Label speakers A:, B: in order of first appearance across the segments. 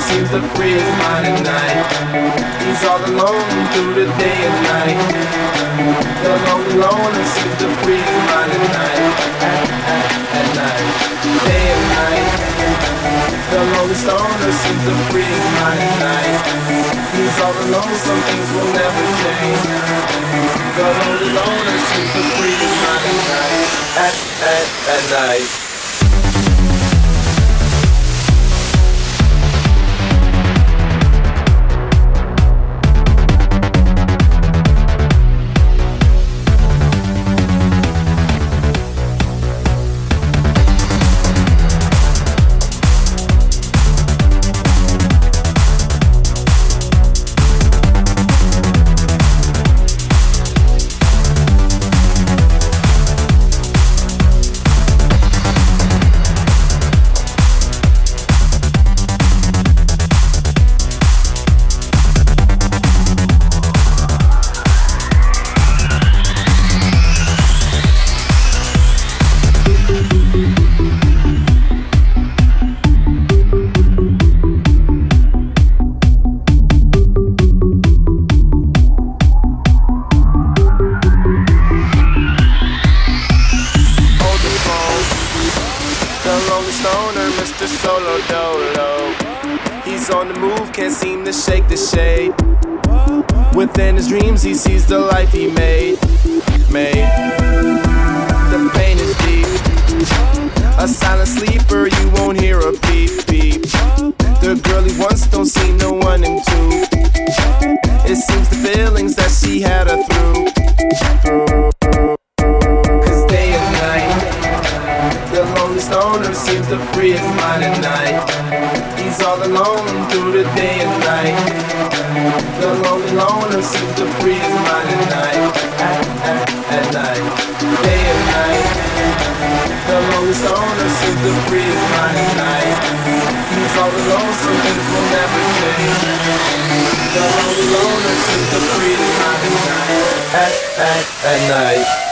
A: seems to free his mind at night. He's all alone through the day and night. The lonely loner seems to free his mind at night. At, night, day and night. The lonely stoner seems to free his mind at night. He's all alone some things will never change. All alone and sleep for free at night, at, at, at night. feelings that she had her through. Cause day and night, the lonely stoner seems to free his mind at night. He's all alone through the day and night. The lonely loner seems to free his mind at night. At, at, at night, day and night. The lonely stoner seems to free his mind at night. He's all alone, so things will never change the loner seems to freeze my at, at, at night.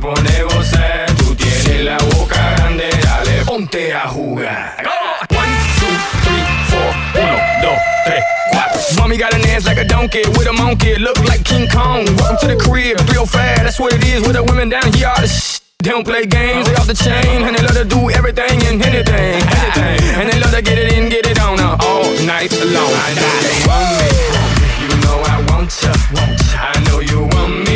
B: pone goza. Tú tienes la boca grande, dale, ponte a jugar. One, two, three, four, uno, dos, tres, cuatro. Mommy got an ass like a donkey with a monkey, look like King Kong. Welcome to the crib, 305, that's what it is with the women down here. All the they don't play games, they off the chain, and they love to do everything and anything, anything. And they love to get it in, get it on uh, all night long. I know you want me, you know I want ya. I know you want me.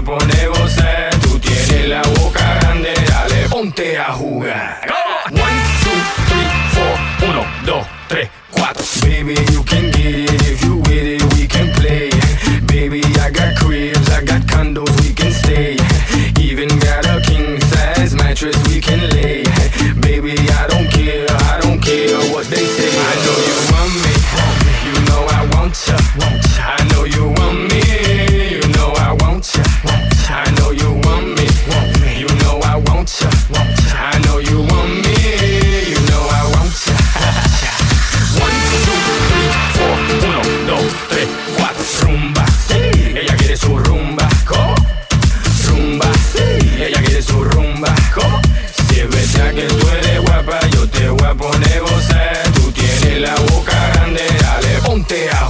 B: a poner. Tú tienes la boca grande, dale, ponte a jugar. One, two, three, four, uno, dos, tres, cuatro. Baby, you can get it if you with it, we can play. Baby, I got cribs, I got condos, we can stay. Even got a king size mattress, we can lay. la boca grande, dale, ponte a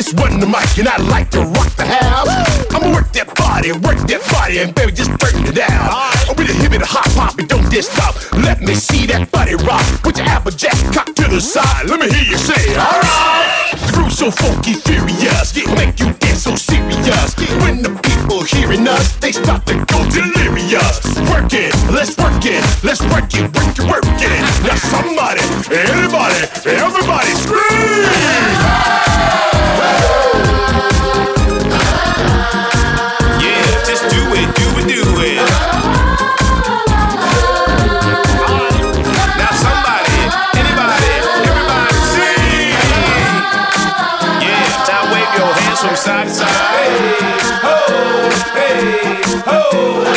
C: Just run the mic and I like to rock the house. I'ma work that body, work that body, and baby, just turn it down. I'm a hip a hop hop and don't diss stop. Let me see that body rock. Put your applejack cock to the side. Let me hear you say, alright. The groove so funky, furious, it make you dance so serious. When the people hearing us, they start to go delirious. Work it, let's work it, let's work it, work it, work it. Now somebody, anybody, everybody scream!
D: side. Hey, ho, hey, ho.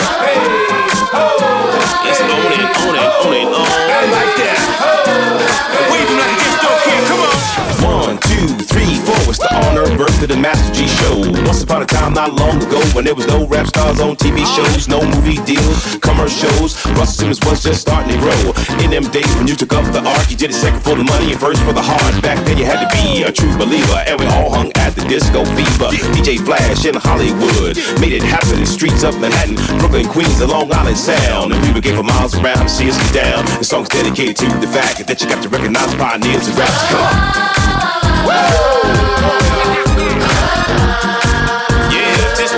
D: To the Master G show. Once upon a time, not long ago, when there was no rap stars on TV shows, no movie deals,
E: commercials.
D: Russell Simmons was just starting to grow. In them days when you took up the art, you did it second for the money and first for the heart. Back then you had to be a true believer, and we all hung at the disco fever. DJ Flash in Hollywood made it happen in streets of Manhattan, Brooklyn, Queens, the Long Island Sound. And people get for miles around to see us get down. The song's dedicated to the fact that you got to recognize pioneers and rap.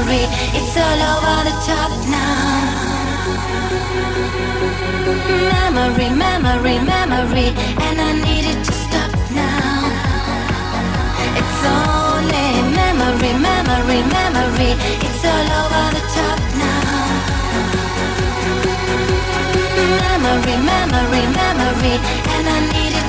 F: glory. It's all over the top now. Memory, memory, memory, and I need it to stop now. It's only memory, memory, memory. It's all over the top now. Memory, memory, memory, and I need it.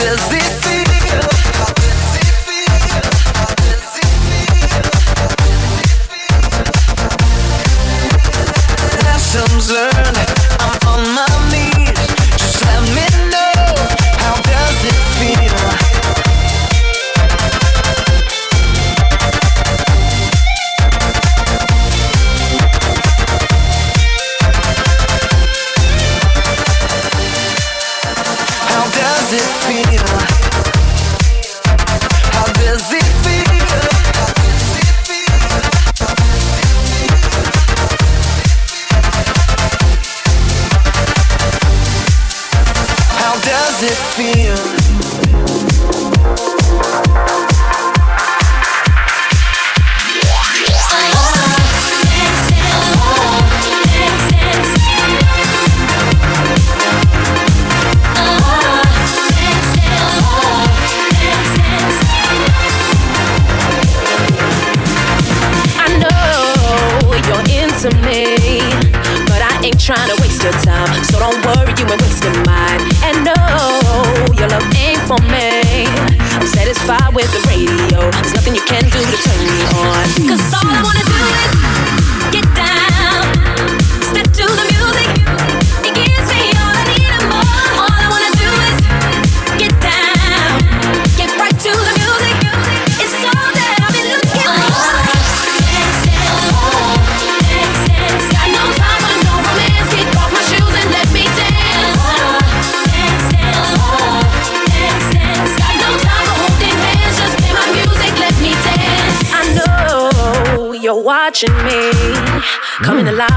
A: does it feel?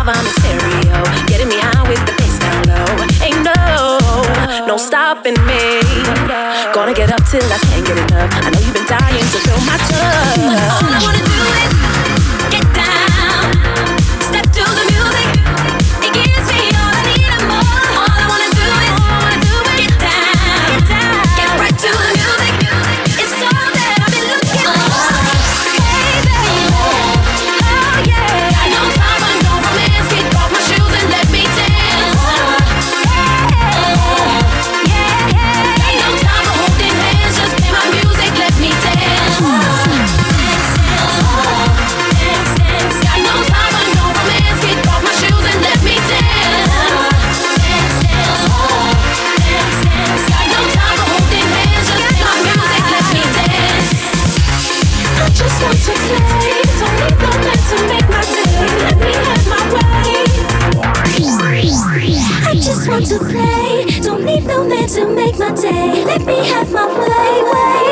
G: drive on the stereo, getting me high with the bass down low. Ain't no, no stopping me. Gonna get up till I can't get enough. I know you've been dying to feel my touch. All
H: I wanna do is.
I: to play. Don't need no man to make my day. Let me have my way, way.